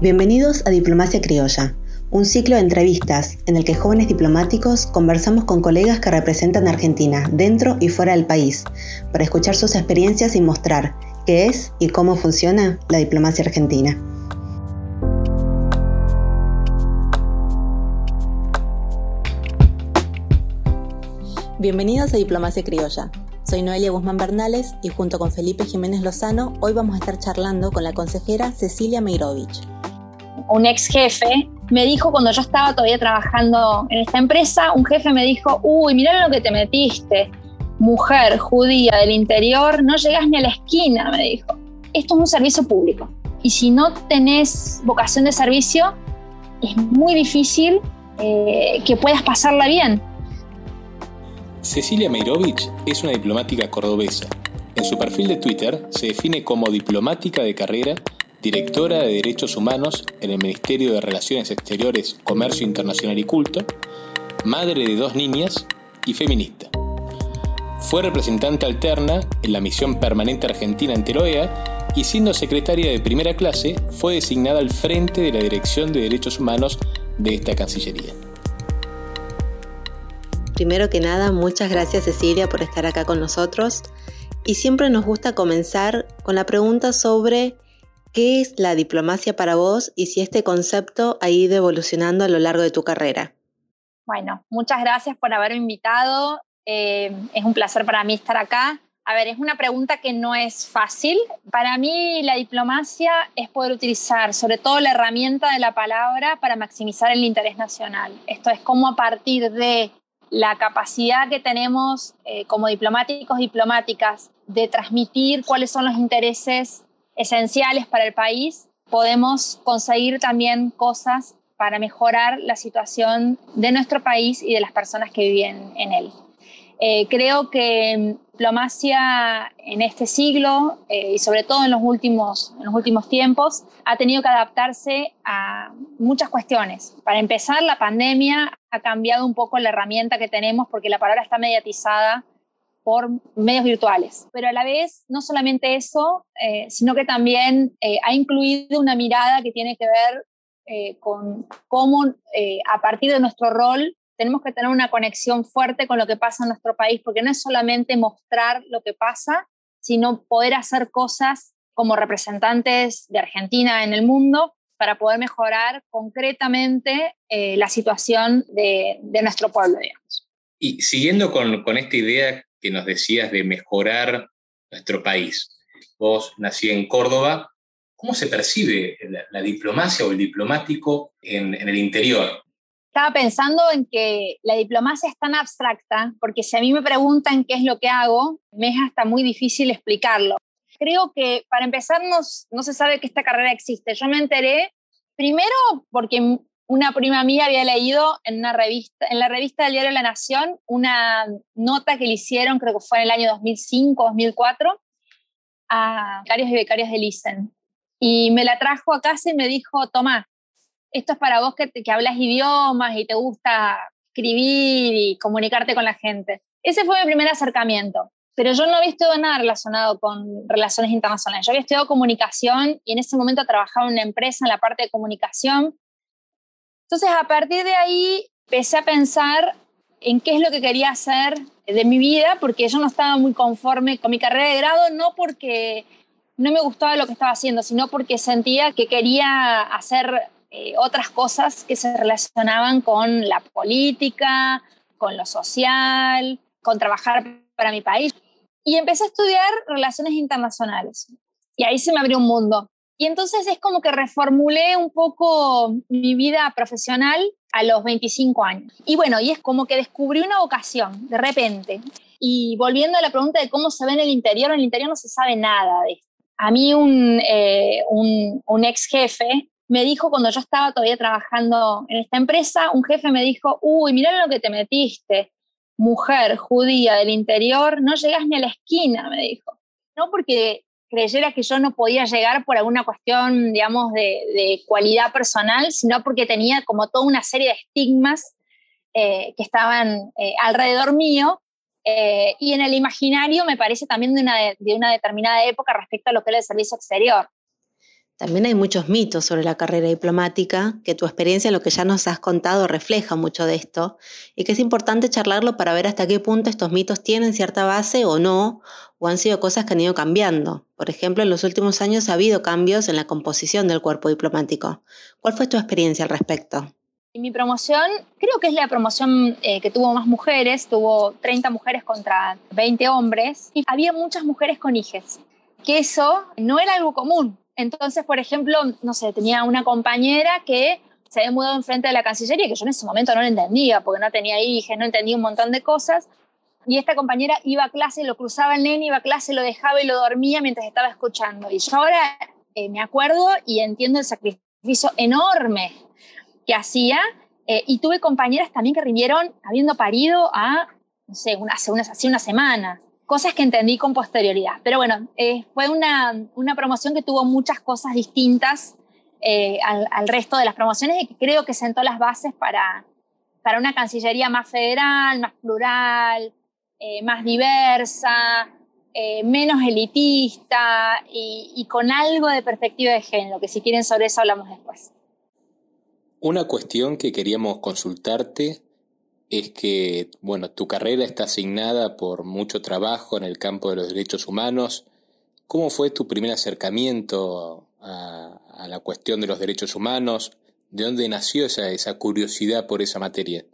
Bienvenidos a Diplomacia Criolla, un ciclo de entrevistas en el que jóvenes diplomáticos conversamos con colegas que representan a Argentina dentro y fuera del país, para escuchar sus experiencias y mostrar qué es y cómo funciona la diplomacia argentina. Bienvenidos a Diplomacia Criolla. Soy Noelia Guzmán Bernales y junto con Felipe Jiménez Lozano hoy vamos a estar charlando con la consejera Cecilia Meirovich. Un ex jefe me dijo cuando yo estaba todavía trabajando en esta empresa, un jefe me dijo, uy, mira lo que te metiste, mujer judía del interior, no llegas ni a la esquina, me dijo. Esto es un servicio público y si no tenés vocación de servicio, es muy difícil eh, que puedas pasarla bien Cecilia Meirovich es una diplomática cordobesa. En su perfil de Twitter se define como diplomática de carrera, directora de Derechos Humanos en el Ministerio de Relaciones Exteriores, Comercio Internacional y Culto, madre de dos niñas y feminista. Fue representante alterna en la misión permanente argentina en Teroea y siendo secretaria de primera clase fue designada al frente de la Dirección de Derechos Humanos de esta Cancillería. Primero que nada, muchas gracias Cecilia por estar acá con nosotros. Y siempre nos gusta comenzar con la pregunta sobre qué es la diplomacia para vos y si este concepto ha ido evolucionando a lo largo de tu carrera. Bueno, muchas gracias por haberme invitado. Eh, es un placer para mí estar acá. A ver, es una pregunta que no es fácil. Para mí la diplomacia es poder utilizar sobre todo la herramienta de la palabra para maximizar el interés nacional. Esto es como a partir de la capacidad que tenemos eh, como diplomáticos diplomáticas de transmitir cuáles son los intereses esenciales para el país, podemos conseguir también cosas para mejorar la situación de nuestro país y de las personas que viven en él. Eh, creo que diplomacia en este siglo eh, y sobre todo en los, últimos, en los últimos tiempos ha tenido que adaptarse a muchas cuestiones. Para empezar, la pandemia ha cambiado un poco la herramienta que tenemos porque la palabra está mediatizada por medios virtuales. Pero a la vez, no solamente eso, eh, sino que también ha incluido una mirada que tiene que ver con cómo a partir de nuestro rol tenemos que tener una conexión fuerte con lo que pasa en nuestro país, porque no es solamente mostrar lo que pasa, sino poder hacer cosas como representantes de Argentina en el mundo para poder mejorar concretamente eh, la situación de, nuestro pueblo, digamos. Y siguiendo con, con, esta idea que nos decías de mejorar nuestro país, vos nací en Córdoba, ¿cómo se percibe la, diplomacia o el diplomático en, el interior? estaba pensando en que la diplomacia es tan abstracta, porque si a mí me preguntan qué es lo que hago, me es hasta muy difícil explicarlo. Creo que para empezar no, se sabe que esta carrera existe. Yo me enteré primero porque una prima mía había leído en la revista del diario La Nación, una nota que le hicieron, creo que fue en el año 2005, 2004, a becarios y becarias de Lisen. Y me la trajo a casa y me dijo, Tomás, esto es para vos que, que hablas idiomas y te gusta escribir y comunicarte con la gente. Ese fue mi primer acercamiento. Pero yo no había estudiado nada relacionado con relaciones internacionales. Yo había estudiado comunicación y en ese momento trabajaba en una empresa en la parte de comunicación. Entonces, a partir de ahí, empecé a pensar en qué es lo que quería hacer de mi vida, porque yo no estaba muy conforme con mi carrera de grado, no porque no me gustaba lo que estaba haciendo, sino porque sentía que quería hacer eh, otras cosas que se relacionaban con la política, con lo social, con trabajar para mi país. Y empecé a estudiar relaciones internacionales. Y ahí se me abrió un mundo. Y entonces es como que reformulé un poco mi vida profesional a los 25 años. Y bueno, y es como que descubrí una vocación de repente. Y volviendo a la pregunta de cómo se ve en el interior, en el interior no se sabe nada de esto. A mí un, eh, un, ex jefe me dijo cuando yo estaba todavía trabajando en esta empresa, un jefe me dijo, uy, mira lo que te metiste, mujer judía del interior, no llegas ni a la esquina, me dijo. No porque creyera que yo no podía llegar por alguna cuestión, digamos, de, cualidad personal, sino porque tenía como toda una serie de estigmas eh, que estaban eh, alrededor mío eh, y en el imaginario me parece también de una, de una determinada época respecto a lo que era el servicio exterior. También hay muchos mitos sobre la carrera diplomática, que tu experiencia en lo que ya nos has contado refleja mucho de esto, y que es importante charlarlo para ver hasta qué punto estos mitos tienen cierta base o no, o han sido cosas que han ido cambiando. Por ejemplo, en los últimos años ha habido cambios en la composición del cuerpo diplomático. ¿Cuál fue tu experiencia al respecto? Mi promoción, creo que es la promoción eh, que tuvo más mujeres, tuvo 30 mujeres contra 20 hombres, y había muchas mujeres con hijes, que eso no era algo común. Entonces, por ejemplo, no sé, tenía una compañera que se había mudado enfrente de la Cancillería, que yo en ese momento no lo entendía, porque no tenía hijas, no entendía un montón de cosas. Y esta compañera iba a clase, lo cruzaba el nene, iba a clase, lo dejaba y lo dormía mientras estaba escuchando. Y yo ahora eh, me acuerdo y entiendo el sacrificio enorme que hacía. Eh, y tuve compañeras también que rindieron habiendo parido a, no sé, una, hace, una, hace una semana cosas que entendí con posterioridad. Pero bueno, eh, fue una, una, promoción que tuvo muchas cosas distintas eh, al, resto de las promociones y que creo que sentó las bases para, para una Cancillería más federal, más plural, eh, más diversa, menos elitista y, y con algo de perspectiva de género, que si quieren sobre eso hablamos después. Una cuestión que queríamos consultarte es que, bueno, tu carrera está asignada por mucho trabajo en el campo de los derechos humanos. ¿Cómo fue tu primer acercamiento a, a la cuestión de los derechos humanos? ¿De dónde nació esa, esa curiosidad por esa materia?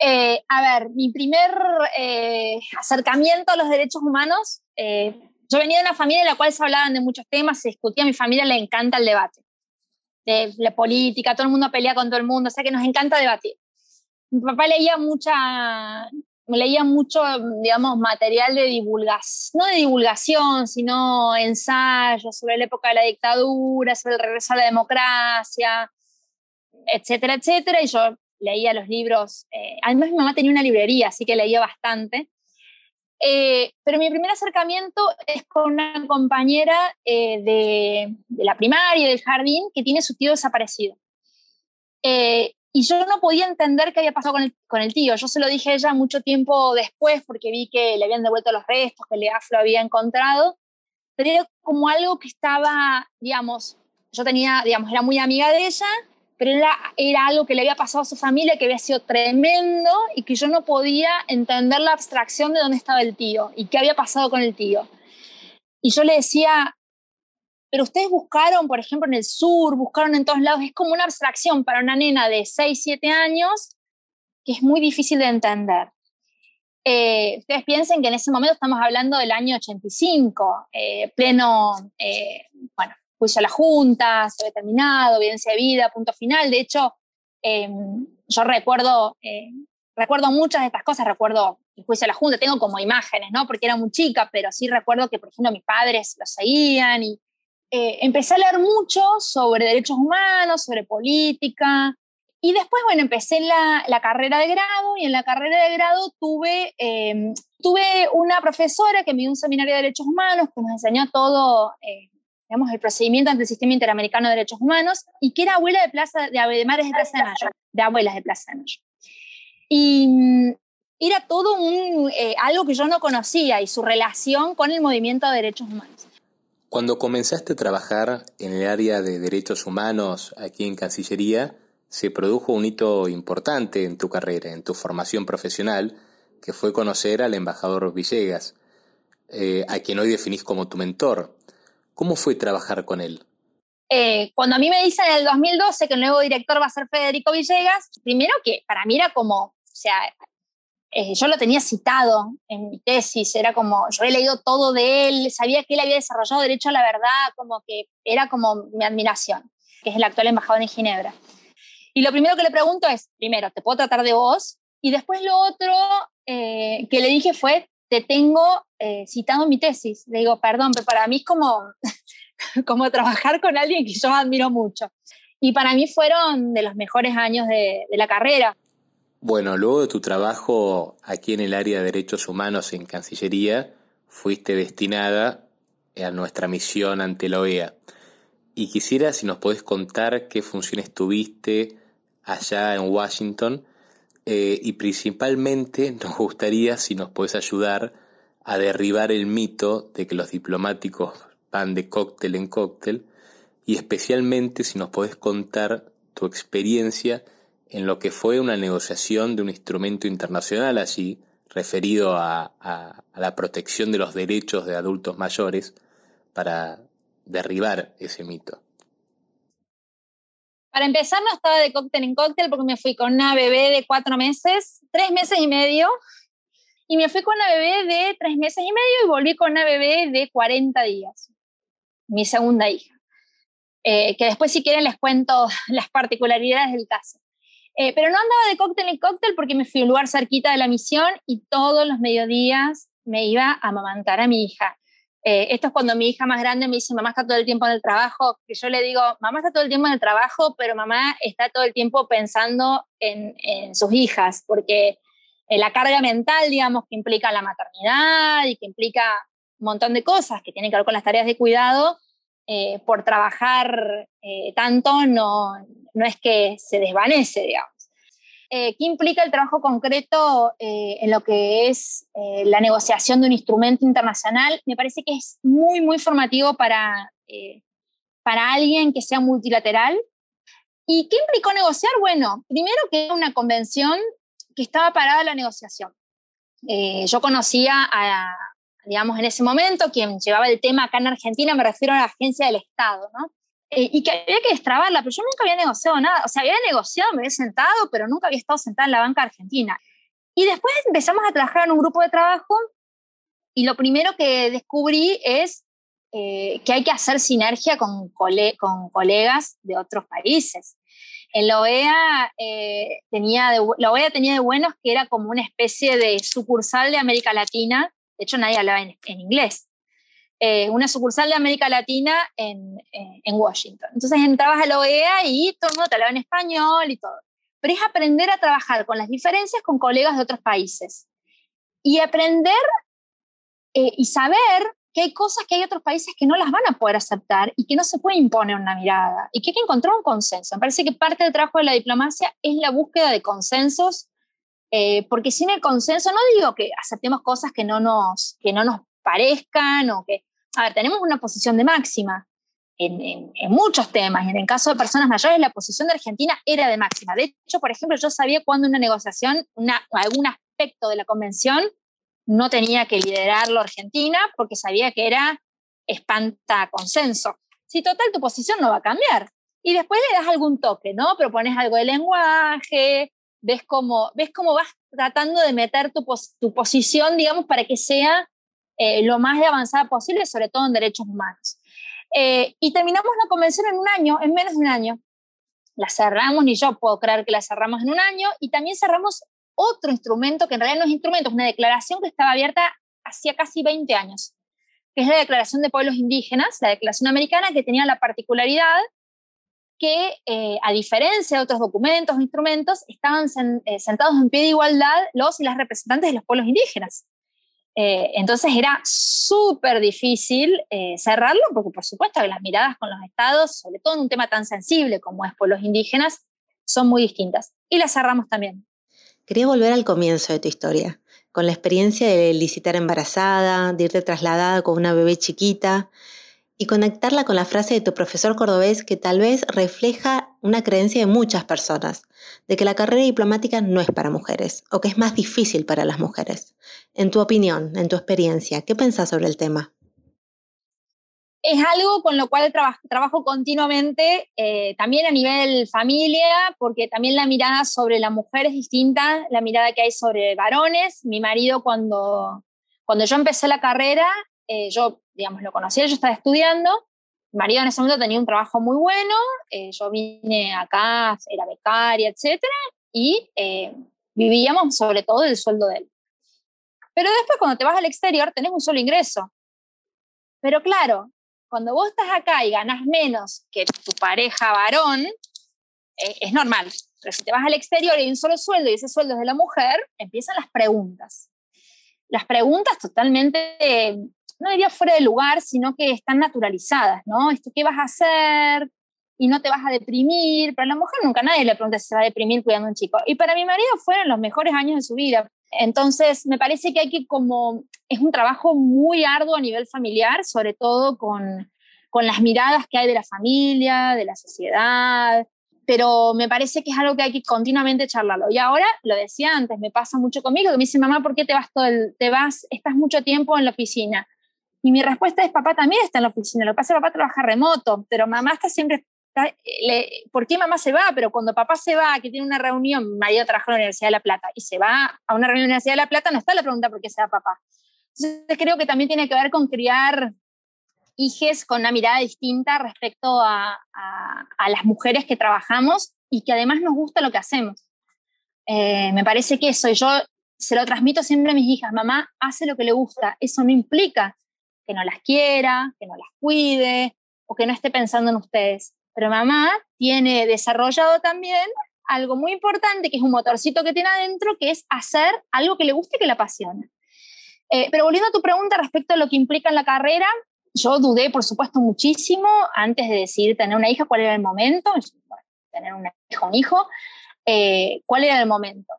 Eh, a ver, mi primer eh, acercamiento a los derechos humanos, eh, yo venía de una familia en la cual se hablaban de muchos temas, se discutía, a mi familia le encanta el debate, de la política, todo el mundo pelea con todo el mundo, o sea que nos encanta debatir mi papá leía mucha, leía mucho, digamos, material de divulgación, no de divulgación, sino ensayos sobre la época de la dictadura, sobre el regreso a la democracia, etcétera, etcétera. Y yo leía los libros, eh, además mi mamá tenía una librería, así que leía bastante. Eh, pero mi primer acercamiento es con una compañera eh, de, la primaria, del jardín, que tiene su tío desaparecido. Y yo no podía entender qué había pasado con el, con el, tío. Yo se lo dije a ella mucho tiempo después porque vi que le habían devuelto los restos, que Leaf lo había encontrado. Pero era como algo que estaba, digamos, yo tenía, digamos, era muy amiga de ella, pero era, era algo que le había pasado a su familia, que había sido tremendo y que yo no podía entender la abstracción de dónde estaba el tío y qué había pasado con el tío. Y yo le decía, pero ustedes buscaron, por ejemplo, en el sur, buscaron en todos lados, es como una abstracción para una nena de 6, 7 años que es muy difícil de entender. Eh, ustedes piensen que en ese momento estamos hablando del año 85, eh, pleno, eh, bueno, juicio a la Junta, se había terminado, evidencia de vida, punto final. De hecho, em, yo recuerdo, recuerdo muchas de estas cosas, recuerdo el juicio a la Junta, tengo como imágenes, ¿no? Porque era muy chica, pero sí recuerdo que, por ejemplo, mis padres lo seguían y eh, empecé a leer mucho sobre derechos humanos, sobre política, y después, bueno, empecé la, la carrera de grado y en la carrera de grado tuve, eh, tuve una profesora que me dio un seminario de derechos humanos que nos enseñó todo, eh, digamos, el procedimiento ante el Sistema Interamericano de Derechos Humanos y que era abuela de, plaza, de, de madres de Plaza de Mayo, de abuelas de Plaza de Mayo. Y era todo un, eh, algo que yo no conocía y su relación con el movimiento de derechos humanos. Cuando comenzaste a trabajar en el área de derechos humanos aquí en Cancillería, se produjo un hito importante en tu carrera, en tu formación profesional, que fue conocer al embajador Villegas, eh, a quien hoy definís como tu mentor. ¿Cómo fue trabajar con él? Eh, cuando a mí me dicen en el 2012 que el nuevo director va a ser Federico Villegas, primero que para mí era como, o sea, eh, yo lo tenía citado en mi tesis, era como, yo he leído todo de él, sabía que él había desarrollado derecho a la verdad, como que era como mi admiración, que es el actual embajador en Ginebra. Y lo primero que le pregunto es, primero, ¿te puedo tratar de vos? Y después lo otro eh, que le dije fue, te tengo eh, citado en mi tesis. Le digo, perdón, pero para mí es como, como trabajar con alguien que yo admiro mucho. Y para mí fueron de los mejores años de, de la carrera. Bueno, luego de tu trabajo aquí en el área de derechos humanos en Cancillería, fuiste destinada a nuestra misión ante la OEA. Y quisiera si nos podés contar qué funciones tuviste allá en Washington eh, y principalmente nos gustaría si nos podés ayudar a derribar el mito de que los diplomáticos van de cóctel en cóctel y especialmente si nos podés contar tu experiencia en lo que fue una negociación de un instrumento internacional así referido a, a la protección de los derechos de adultos mayores para derribar ese mito. Para empezar, no estaba de cóctel en cóctel porque me fui con una bebé de cuatro meses, tres meses y medio, y me fui con una bebé de tres meses y medio y volví con una bebé de 40 días, mi segunda hija. Eh, que después si quieren les cuento las particularidades del caso. Eh, pero no andaba de cóctel en cóctel porque me fui a un lugar cerquita de la misión y todos los mediodías me iba a amamantar a mi hija. Eh, esto es cuando mi hija más grande me dice, mamá está todo el tiempo en el trabajo, que yo le digo, mamá está todo el tiempo en el trabajo, pero mamá está todo el tiempo pensando en, en sus hijas, porque eh, la carga mental, digamos, que implica la maternidad y que implica un montón de cosas que tienen que ver con las tareas de cuidado, eh, por trabajar tanto no, no es que se desvanece, digamos. Eh, ¿qué implica el trabajo concreto eh, en lo que es eh, la negociación de un instrumento internacional? Me parece que es muy, muy formativo para, para alguien que sea multilateral. ¿Y qué implicó negociar? Bueno, primero que era una convención que estaba parada la negociación. yo conocía a, digamos, en ese momento, quien llevaba el tema acá en Argentina, me refiero a la agencia del Estado, ¿no? Eh, y que había que destrabarla, pero yo nunca había negociado nada. O sea, había negociado, me había sentado, pero nunca había estado sentada en la banca argentina. Y después empezamos a trabajar en un grupo de trabajo y lo primero que descubrí es eh, que hay que hacer sinergia con, con colegas de otros países. En la OEA, eh, tenía de, la OEA tenía de buenos que era como una especie de sucursal de América Latina. De hecho, nadie hablaba en inglés. Eh, una sucursal de América Latina en, Washington. Entonces entrabas a la OEA y todo el mundo te hablaba en español y todo. Pero es aprender a trabajar con las diferencias con colegas de otros países. Y aprender eh, y saber que hay cosas que hay otros países que no las van a poder aceptar y que no se puede imponer una mirada y que hay que encontrar un consenso. Me parece que parte del trabajo de la diplomacia es la búsqueda de consensos, porque sin el consenso, no digo que aceptemos cosas que no nos, que no nos parezcan o que, a ver, tenemos una posición de máxima en, muchos temas, en el caso de personas mayores, la posición de Argentina era de máxima. De hecho, por ejemplo, yo sabía cuando una negociación, algún aspecto de la convención, no tenía que liderarlo Argentina, porque sabía que era espanta consenso. Si total, tu posición no va a cambiar. Y después le das algún toque, ¿no? Propones algo de lenguaje, ves cómo, ves cómo vas tratando de meter tu, tu posición, digamos, para que sea eh, lo más de avanzada posible, sobre todo en derechos humanos. Eh, y terminamos la convención en un año, en menos de un año. La cerramos, ni yo puedo creer que la cerramos en un año, y también cerramos otro instrumento, que en realidad no es instrumento, es una declaración que estaba abierta hacía casi 20 años, que es la Declaración de Pueblos Indígenas, la Declaración Americana, que tenía la particularidad que, eh, a diferencia de otros documentos o instrumentos, estaban sentados en pie de igualdad los y las representantes de los pueblos indígenas. Eh, entonces era súper difícil eh, cerrarlo porque por supuesto que las miradas con los estados, sobre todo en un tema tan sensible como es pueblos indígenas, son muy distintas. Y las cerramos también. Quería volver al comienzo de tu historia, con la experiencia de licitar embarazada, de irte trasladada con una bebé chiquita y conectarla con la frase de tu profesor cordobés que tal vez refleja una creencia de muchas personas, de que la carrera diplomática no es para mujeres o que es más difícil para las mujeres. En tu opinión, en tu experiencia, ¿qué pensás sobre el tema? Es algo con lo cual trabajo continuamente, eh, también a nivel familia, porque también la mirada sobre la mujer es distinta, la mirada que hay sobre varones. Mi marido cuando, cuando yo empecé la carrera, eh, yo digamos, lo conocía, yo estaba estudiando, mi marido en ese momento tenía un trabajo muy bueno, eh, yo vine acá, era becaria, etcétera, y eh, vivíamos sobre todo del sueldo de él. Pero después cuando te vas al exterior tenés un solo ingreso. Pero claro, cuando vos estás acá y ganas menos que tu pareja varón, es normal. Pero si te vas al exterior y hay un solo sueldo y ese sueldo es de la mujer, empiezan las preguntas. Las preguntas totalmente no diría fuera de lugar, sino que están naturalizadas, ¿no? Esto, ¿qué vas a hacer? Y no te vas a deprimir. Para la mujer nunca nadie le pregunta si se va a deprimir cuidando a un chico. Y para mi marido fueron los mejores años de su vida. Entonces, me parece que hay que como, es un trabajo muy arduo a nivel familiar, sobre todo con, con las miradas que hay de la familia, de la sociedad, pero me parece que es algo que hay que continuamente charlarlo. Y ahora, lo decía antes, me pasa mucho conmigo, que me dice, mamá, ¿por qué te vas todo el, te vas, estás mucho tiempo en la oficina? Y mi respuesta es, papá también está en la oficina, lo que pasa es que papá trabaja remoto, pero mamá está siempre, ¿por qué mamá se va? Pero cuando papá se va, que tiene una reunión, María trabaja en la Universidad de La Plata, y se va a una reunión en la Universidad de La Plata, no está la pregunta por qué se va papá. Entonces creo que también tiene que ver con criar hijes con una mirada distinta respecto a, a, las mujeres que trabajamos y que además nos gusta lo que hacemos. Eh, me parece que eso, yo se lo transmito siempre a mis hijas, mamá hace lo que le gusta, eso no implica que no las quiera, que no las cuide o que no esté pensando en ustedes. Pero mamá tiene desarrollado también algo muy importante, que es un motorcito que tiene adentro, que es hacer algo que le guste y que le apasione. Eh, pero volviendo a tu pregunta respecto a lo que implica en la carrera, yo dudé, por supuesto, muchísimo antes de decidir tener una hija, cuál era el momento, tener una hija, un hijo, eh, cuál era el momento.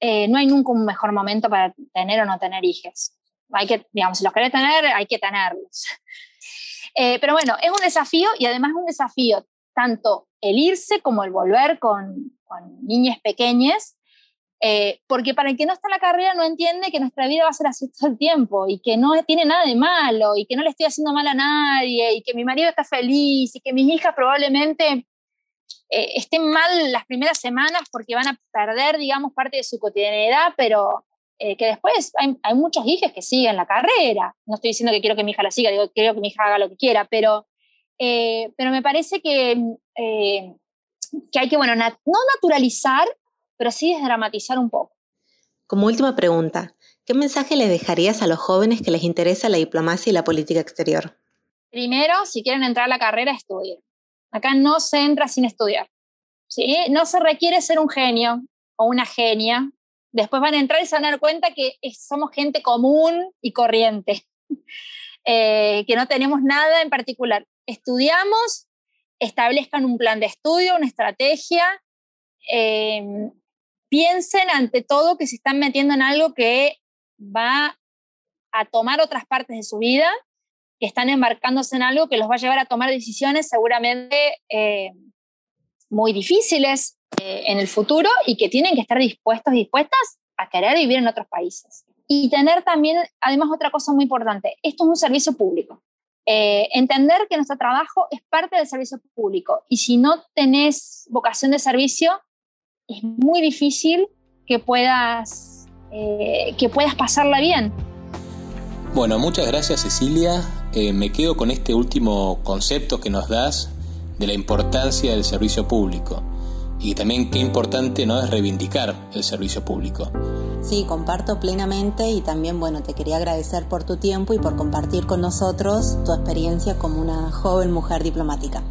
Eh, no hay nunca un mejor momento para tener o no tener hijos hay que, digamos, si los querés tener, hay que tenerlos. Eh, pero bueno, es un desafío y además es un desafío tanto el irse como el volver con, con niñas pequeñas, eh, porque para el que no está en la carrera no entiende que nuestra vida va a ser así todo el tiempo y que no tiene nada de malo y que no le estoy haciendo mal a nadie y que mi marido está feliz y que mis hijas probablemente eh, estén mal las primeras semanas porque van a perder, digamos, parte de su cotidianidad, pero eh, que después hay, muchos hijos que siguen la carrera. No estoy diciendo que quiero que mi hija la siga, digo, quiero que mi hija haga lo que quiera, pero, eh, pero me parece que, eh, que hay que, bueno, no naturalizar, pero sí desdramatizar un poco. Como última pregunta, ¿qué mensaje le dejarías a los jóvenes que les interesa la diplomacia y la política exterior? Primero, si quieren entrar a la carrera, estudien. Acá no se entra sin estudiar. ¿sí? No se requiere ser un genio o una genia después van a entrar y se van a dar cuenta que somos gente común y corriente, eh, que no tenemos nada en particular. Estudiamos, establezcan un plan de estudio, una estrategia, em, piensen ante todo que se están metiendo en algo que va a tomar otras partes de su vida, que están embarcándose en algo que los va a llevar a tomar decisiones seguramente eh, muy difíciles, eh, en el futuro y que tienen que estar dispuestos, dispuestas a querer vivir en otros países. Y tener también, además, otra cosa muy importante, esto es un servicio público. Eh, entender que nuestro trabajo es parte del servicio público y si no tenés vocación de servicio, es muy difícil que puedas, eh, que puedas pasarla bien. Bueno, muchas gracias Cecilia. me quedo con este último concepto que nos das de la importancia del servicio público y también qué importante no es reivindicar el servicio público. Sí, comparto plenamente y también, bueno, te quería agradecer por tu tiempo y por compartir con nosotros tu experiencia como una joven mujer diplomática.